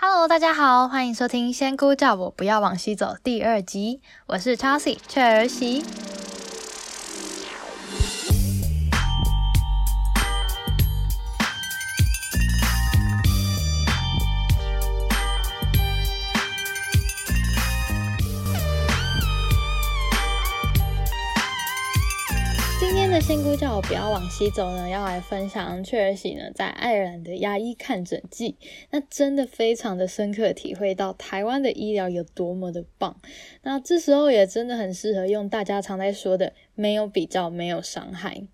Hello，大家好，欢迎收听《仙姑叫我不要往西走》第二集，我是 Chelsea 雀儿媳。仙姑叫我不要往西走呢，要来分享雀儿喜呢在爱尔兰的牙医看诊记，那真的非常的深刻体会到台湾的医疗有多么的棒。那这时候也真的很适合用大家常在说的“没有比较，没有伤害”。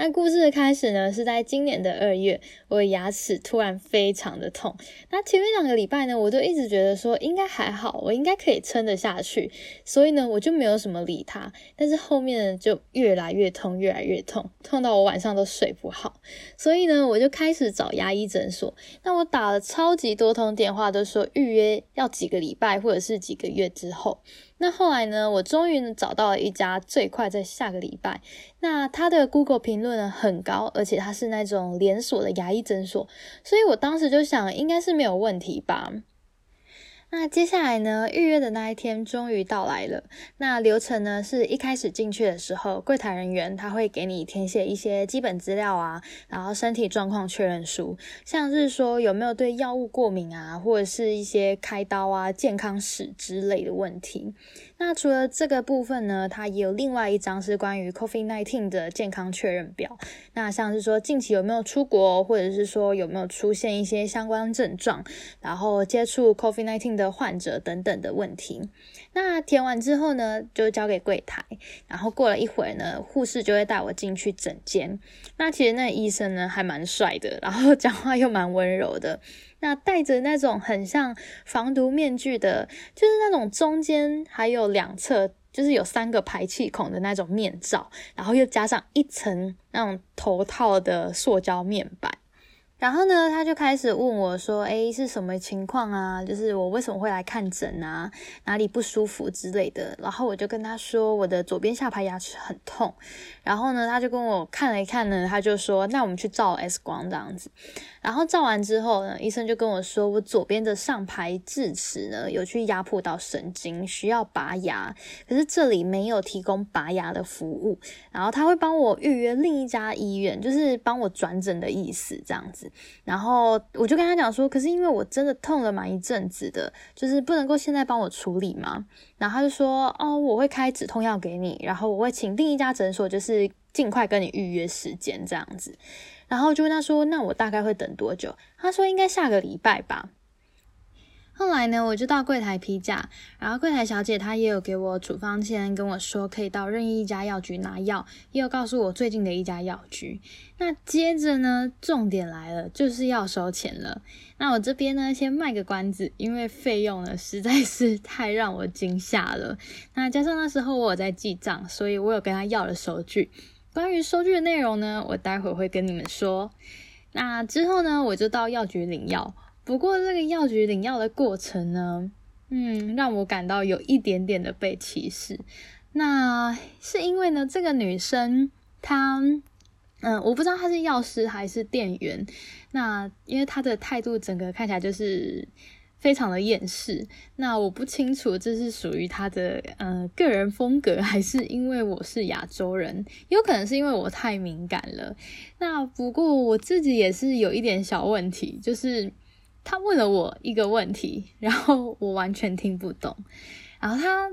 那故事的开始呢，是在今年的二月，我的牙齿突然非常的痛。那前面两个礼拜呢，我都一直觉得说应该还好，我应该可以撑得下去，所以呢，我就没有什么理它。但是后面呢，就越来越痛，越来越痛，痛到我晚上都睡不好。所以呢，我就开始找牙医诊所。那我打了超级多通电话，都说预约要几个礼拜或者是几个月之后。那后来呢，我终于找到了一家最快在下个礼拜。那它的 Google 评论呢很高，而且它是那种连锁的牙医诊所，所以我当时就想，应该是没有问题吧。那接下来呢？预约的那一天终于到来了。那流程呢？是一开始进去的时候，柜台人员他会给你填写一些基本资料啊，然后身体状况确认书，像是说有没有对药物过敏啊，或者是一些开刀啊、健康史之类的问题。那除了这个部分呢，它也有另外一张是关于 COVID-19 的健康确认表。那像是说近期有没有出国，或者是说有没有出现一些相关症状，然后接触 COVID-19 的患者等等的问题。那填完之后呢，就交给柜台。然后过了一会儿呢，护士就会带我进去诊间。那其实那医生呢还蛮帅的，然后 讲话又蛮温柔的。那戴着那种很像防毒面具的，就是那种中间还有两侧，就是有三个排气孔的那种面罩，然后又加上一层那种头套的塑胶面板。然后呢，他就开始问我说：“诶，是什么情况啊？就是我为什么会来看诊啊？哪里不舒服之类的。”然后我就跟他说：“我的左边下排牙齿很痛。”然后呢，他就跟我看了一看呢，他就说：“那我们去照 X 光这样子。”然后照完之后呢，医生就跟我说：“我左边的上排智齿呢有去压迫到神经，需要拔牙。可是这里没有提供拔牙的服务。然后他会帮我预约另一家医院，就是帮我转诊的意思这样子。”然后我就跟他讲说，可是因为我真的痛了蛮一阵子的，就是不能够现在帮我处理嘛？然后他就说，哦，我会开止痛药给你，然后我会请另一家诊所，就是尽快跟你预约时间这样子。然后就问他说，那我大概会等多久？他说应该下个礼拜吧。后来呢，我就到柜台批价，然后柜台小姐她也有给我处方签，跟我说可以到任意一家药局拿药，也有告诉我最近的一家药局。那接着呢，重点来了，就是要收钱了。那我这边呢，先卖个关子，因为费用呢实在是太让我惊吓了。那加上那时候我有在记账，所以我有跟他要了收据。关于收据的内容呢，我待会会跟你们说。那之后呢，我就到药局领药。不过这个药局领药的过程呢，嗯，让我感到有一点点的被歧视。那是因为呢，这个女生她，嗯，我不知道她是药师还是店员。那因为她的态度整个看起来就是非常的厌世。那我不清楚这是属于她的呃个人风格，还是因为我是亚洲人，有可能是因为我太敏感了。那不过我自己也是有一点小问题，就是。他问了我一个问题，然后我完全听不懂。然后他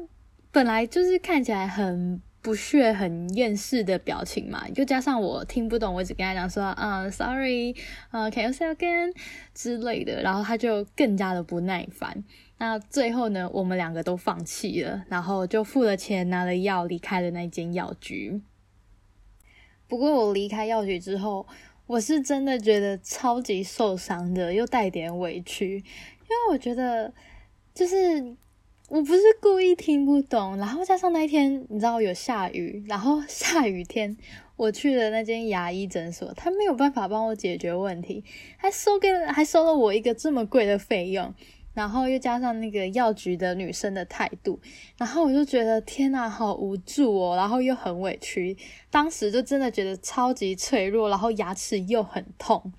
本来就是看起来很不屑、很厌世的表情嘛，就加上我听不懂，我只跟他讲说：“嗯，sorry，呃，can you say again 之类的。”然后他就更加的不耐烦。那最后呢，我们两个都放弃了，然后就付了钱，拿了药，离开了那间药局。不过我离开药局之后。我是真的觉得超级受伤的，又带点委屈，因为我觉得就是我不是故意听不懂，然后加上那一天你知道有下雨，然后 下雨天我去了那间牙医诊所，他没有办法帮我解决问题，还收给还收了我一个这么贵的费用。然后又加上那个药局的女生的态度，然后我就觉得天呐，好无助哦，然后又很委屈，当时就真的觉得超级脆弱，然后牙齿又很痛，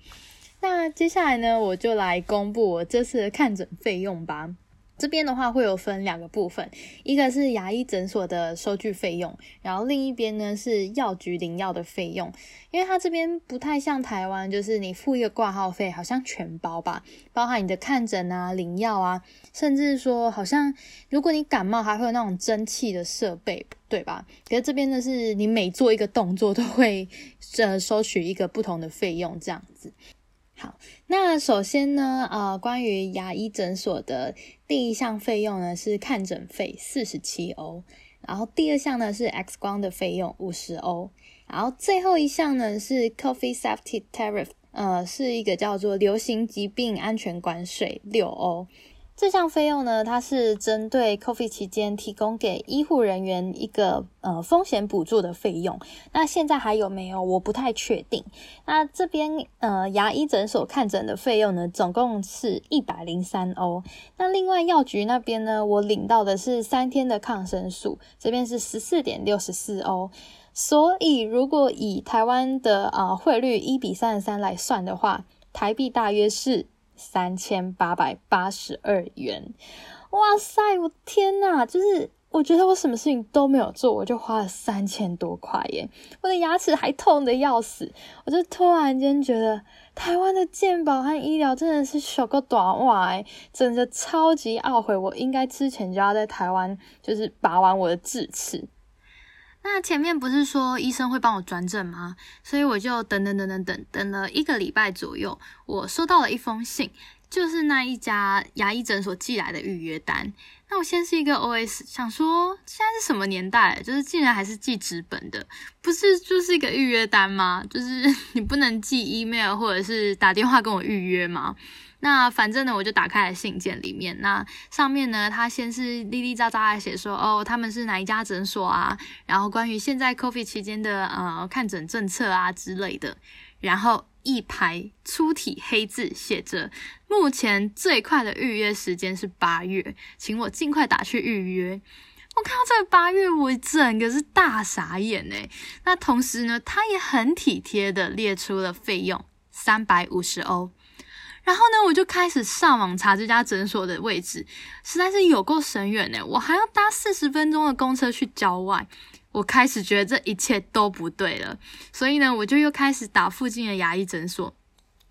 那接下来呢，我就来公布我这次的看诊费用吧。这边的话会有分两个部分，一个是牙医诊所的收据费用，然后另一边呢是药局领药的费用。因为它这边不太像台湾，就是你付一个挂号费，好像全包吧，包含你的看诊啊、领药啊，甚至说好像如果你感冒还会有那种蒸汽的设备，对吧？可是这边呢是你每做一个动作都会呃收取一个不同的费用，这样子。好，那首先呢，呃，关于牙医诊所的第一项费用呢是看诊费四十七欧，然后第二项呢是 X 光的费用五十欧，然后最后一项呢是 Coffee Safety Tariff，呃，是一个叫做流行疾病安全关税六欧。这项费用呢，它是针对 COVID 期间提供给医护人员一个呃风险补助的费用。那现在还有没有？我不太确定。那这边呃牙医诊所看诊的费用呢，总共是一百零三欧。那另外药局那边呢，我领到的是三天的抗生素，这边是十四点六十四欧。所以如果以台湾的啊汇率一比三十三来算的话，台币大约是。三千八百八十二元，哇塞！我天呐，就是我觉得我什么事情都没有做，我就花了三千多块耶！我的牙齿还痛的要死，我就突然间觉得台湾的健保和医疗真的是小个短袜，真的超级懊悔，我应该之前就要在台湾就是拔完我的智齿。那前面不是说医生会帮我转诊吗？所以我就等等等等等等了一个礼拜左右，我收到了一封信，就是那一家牙医诊所寄来的预约单。那我先是一个 OS，想说现在是什么年代，就是竟然还是寄纸本的，不是就是一个预约单吗？就是 你不能寄 email 或者是打电话跟我预约吗？那反正呢，我就打开了信件里面，那上面呢，他先是叽叽喳喳的写说，哦，他们是哪一家诊所啊？然后关于现在 COVID 期间的呃看诊政策啊之类的，然后一排粗体黑字写着，目前最快的预约时间是八月，请我尽快打去预约。我看到这个八月，我整个是大傻眼哎。那同时呢，他也很体贴的列出了费用，三百五十欧。然后呢，我就开始上网查这家诊所的位置，实在是有够神远呢。我还要搭四十分钟的公车去郊外，我开始觉得这一切都不对了。所以呢，我就又开始打附近的牙医诊所。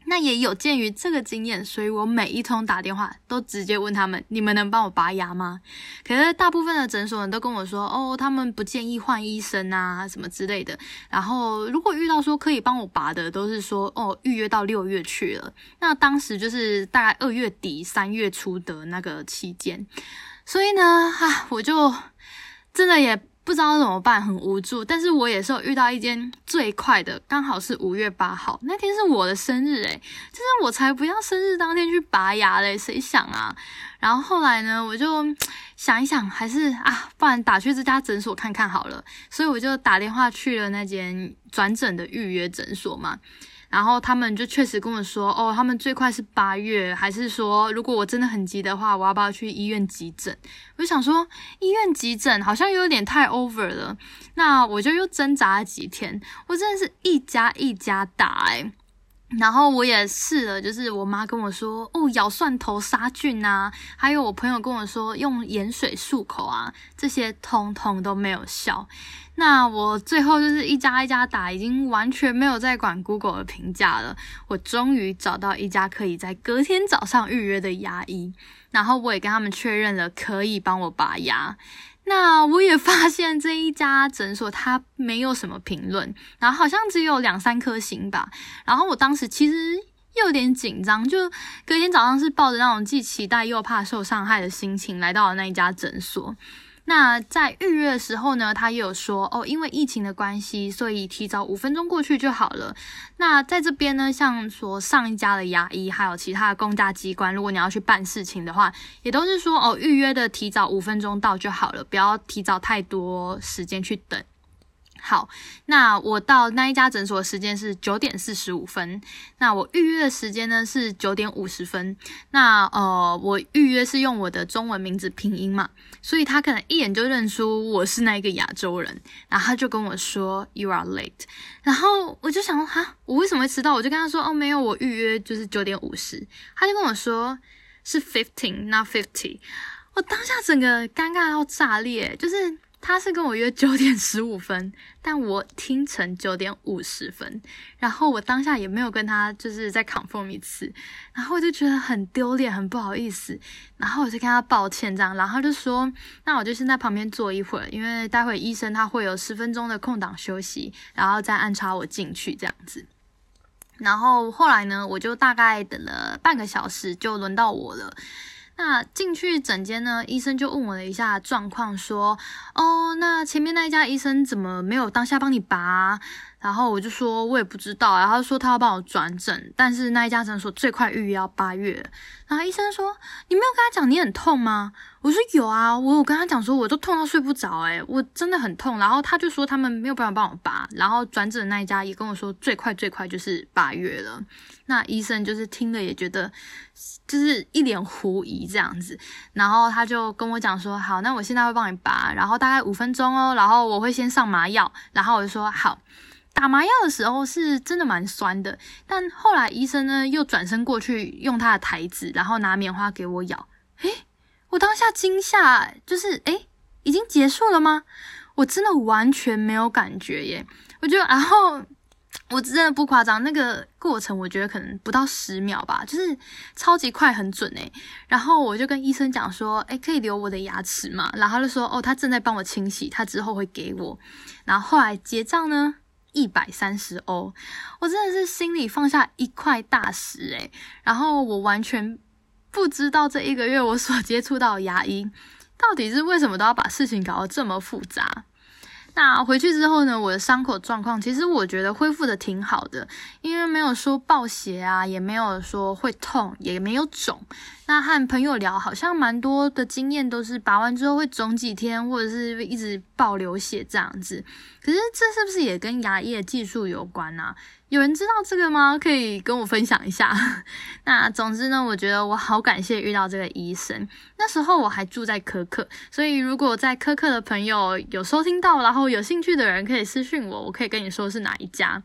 那也有鉴于这个经验，所以我每一通打电话都直接问他们：你们能帮我拔牙吗？可是大部分的诊所人都跟我说：哦，他们不建议换医生啊，什么之类的。然后如果遇到说可以帮我拔的，都是说哦，预约到六月去了。那当时就是大概二月底三月初的那个期间，所以呢，啊，我就真的也。不知道怎么办，很无助。但是我也是有遇到一间最快的，刚好是五月八号那天是我的生日，诶就是我才不要生日当天去拔牙嘞，谁想啊？然后后来呢，我就想一想，还是啊，不然打去这家诊所看看好了。所以我就打电话去了那间转诊的预约诊所嘛。然后他们就确实跟我说，哦，他们最快是八月，还是说如果我真的很急的话，我要不要去医院急诊？我就想说，医院急诊好像有点太 over 了。那我就又挣扎了几天，我真的是一家一家打哎。然后我也试了，就是我妈跟我说，哦，咬蒜头杀菌啊，还有我朋友跟我说用盐水漱口啊，这些通通都没有效。那我最后就是一家一家打，已经完全没有在管 Google 的评价了。我终于找到一家可以在隔天早上预约的牙医，然后我也跟他们确认了可以帮我拔牙。那我也发现这一家诊所它没有什么评论，然后好像只有两三颗星吧。然后我当时其实又有点紧张，就隔天早上是抱着那种既期待又怕受伤害的心情来到了那一家诊所。那在预约的时候呢，他也有说哦，因为疫情的关系，所以提早五分钟过去就好了。那在这边呢，像说上一家的牙医，还有其他的公家机关，如果你要去办事情的话，也都是说哦，预约的提早五分钟到就好了，不要提早太多时间去等。好，那我到那一家诊所的时间是九点四十五分，那我预约的时间呢是九点五十分。那呃，我预约是用我的中文名字拼音嘛，所以他可能一眼就认出我是那一个亚洲人，然后他就跟我说 “You are late”，然后我就想哈，我为什么会迟到？我就跟他说哦，没有，我预约就是九点五十。他就跟我说是 fifteen，not fifty。我当下整个尴尬到炸裂，就是。他是跟我约九点十五分，但我听成九点五十分，然后我当下也没有跟他就是再 confirm 一次，然后我就觉得很丢脸，很不好意思，然后我就跟他抱歉这样，然后就说，那我就先在旁边坐一会儿，因为待会医生他会有十分钟的空档休息，然后再安插我进去这样子。然后后来呢，我就大概等了半个小时，就轮到我了。那进去诊间呢，医生就问我了一下状况，说：“哦，那前面那一家医生怎么没有当下帮你拔？”然后我就说：“我也不知道。”然后说他要帮我转诊，但是那一家诊所最快预约要八月。然后医生说：“你没有跟他讲你很痛吗？”我说：“有啊，我有跟他讲说，我都痛到睡不着，诶我真的很痛。”然后他就说他们没有办法帮我拔，然后转诊那一家也跟我说最快最快就是八月了。那医生就是听了也觉得。就是一脸狐疑这样子，然后他就跟我讲说：“好，那我现在会帮你拔，然后大概五分钟哦，然后我会先上麻药。”然后我就说：“好。”打麻药的时候是真的蛮酸的，但后来医生呢又转身过去用他的台子，然后拿棉花给我咬。诶，我当下惊吓，就是诶，已经结束了吗？我真的完全没有感觉耶，我就然后。我真的不夸张，那个过程我觉得可能不到十秒吧，就是超级快很准诶。然后我就跟医生讲说，诶，可以留我的牙齿嘛？然后他就说，哦，他正在帮我清洗，他之后会给我。然后后来结账呢，一百三十欧，我真的是心里放下一块大石诶。然后我完全不知道这一个月我所接触到牙医，到底是为什么都要把事情搞得这么复杂。那回去之后呢，我的伤口状况其实我觉得恢复的挺好的，因为没有说爆血啊，也没有说会痛，也没有肿。那和朋友聊，好像蛮多的经验都是拔完之后会肿几天，或者是一直爆流血这样子。可是这是不是也跟牙医的技术有关呢？有人知道这个吗？可以跟我分享一下。那总之呢，我觉得我好感谢遇到这个医生。那时候我还住在科克，所以如果在科克的朋友有收听到，然后有兴趣的人可以私讯我，我可以跟你说是哪一家。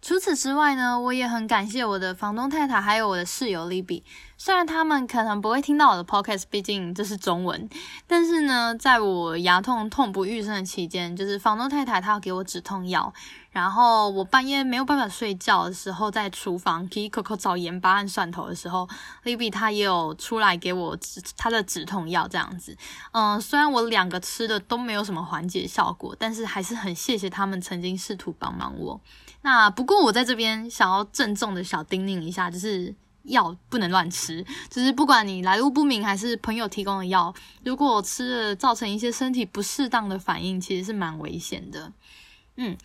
除此之外呢，我也很感谢我的房东太太，还有我的室友 Libby。虽然他们可能不会听到我的 podcast，毕竟这是中文，但是呢，在我牙痛痛不欲生的期间，就是房东太太她要给我止痛药，然后我半夜没有办法睡觉的时候，在厨房 Kiko 找盐巴和蒜头的时候，Libby 她也有出来给我止她的止痛药这样子。嗯，虽然我两个吃的都没有什么缓解效果，但是还是很谢谢他们曾经试图帮忙我。那不过我在这边想要郑重的小叮咛一下，就是药不能乱吃，就是不管你来路不明还是朋友提供的药，如果吃了造成一些身体不适当的反应，其实是蛮危险的。嗯，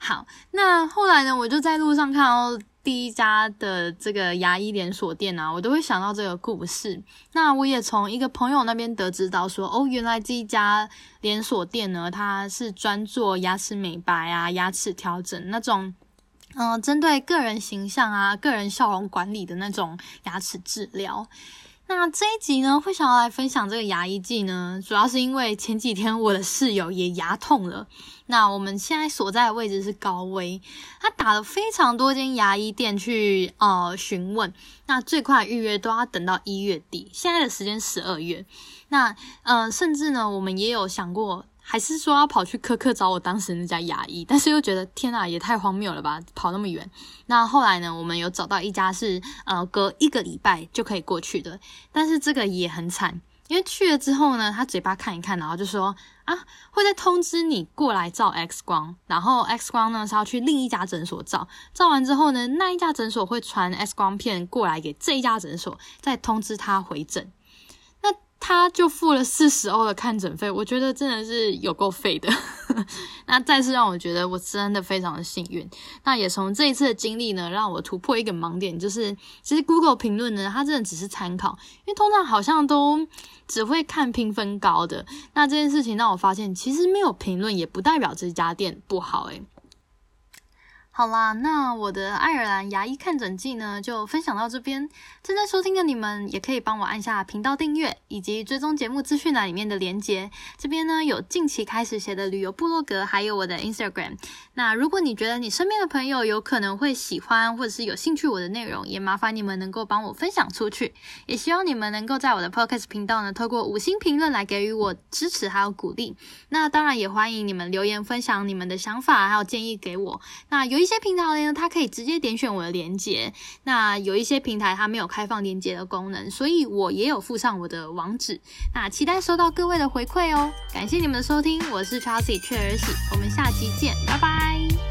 好，那后来呢，我就在路上看到第一家的这个牙医连锁店啊，我都会想到这个故事。那我也从一个朋友那边得知到说，哦，原来这一家连锁店呢，它是专做牙齿美白啊、牙齿调整那种。嗯，针对个人形象啊、个人笑容管理的那种牙齿治疗。那这一集呢，会想要来分享这个牙医季呢，主要是因为前几天我的室友也牙痛了。那我们现在所在的位置是高危，他打了非常多间牙医店去呃询问，那最快预约都要等到一月底，现在的时间十二月。那呃，甚至呢，我们也有想过。还是说要跑去科科找我当时那家牙医，但是又觉得天啊，也太荒谬了吧，跑那么远。那后来呢，我们有找到一家是呃隔一个礼拜就可以过去的，但是这个也很惨，因为去了之后呢，他嘴巴看一看，然后就说啊会再通知你过来照 X 光，然后 X 光呢是要去另一家诊所照，照完之后呢，那一家诊所会传 X 光片过来给这一家诊所，再通知他回诊。他就付了四十欧的看诊费，我觉得真的是有够费的。那再次让我觉得我真的非常的幸运。那也从这一次的经历呢，让我突破一个盲点，就是其实 Google 评论呢，它真的只是参考，因为通常好像都只会看评分高的。那这件事情让我发现，其实没有评论也不代表这家店不好，诶好啦，那我的爱尔兰牙医看诊记呢，就分享到这边。正在收听的你们，也可以帮我按下频道订阅，以及追踪节目资讯栏里面的连接。这边呢有近期开始写的旅游部落格，还有我的 Instagram。那如果你觉得你身边的朋友有可能会喜欢或者是有兴趣我的内容，也麻烦你们能够帮我分享出去。也希望你们能够在我的 Podcast 频道呢，透过五星评论来给予我支持还有鼓励。那当然也欢迎你们留言分享你们的想法还有建议给我。那有一些平台呢，它可以直接点选我的链接。那有一些平台它没有开放链接的功能，所以我也有附上我的网址。那期待收到各位的回馈哦。感谢你们的收听，我是 Chelsea 雀儿喜，我们下期见，拜拜。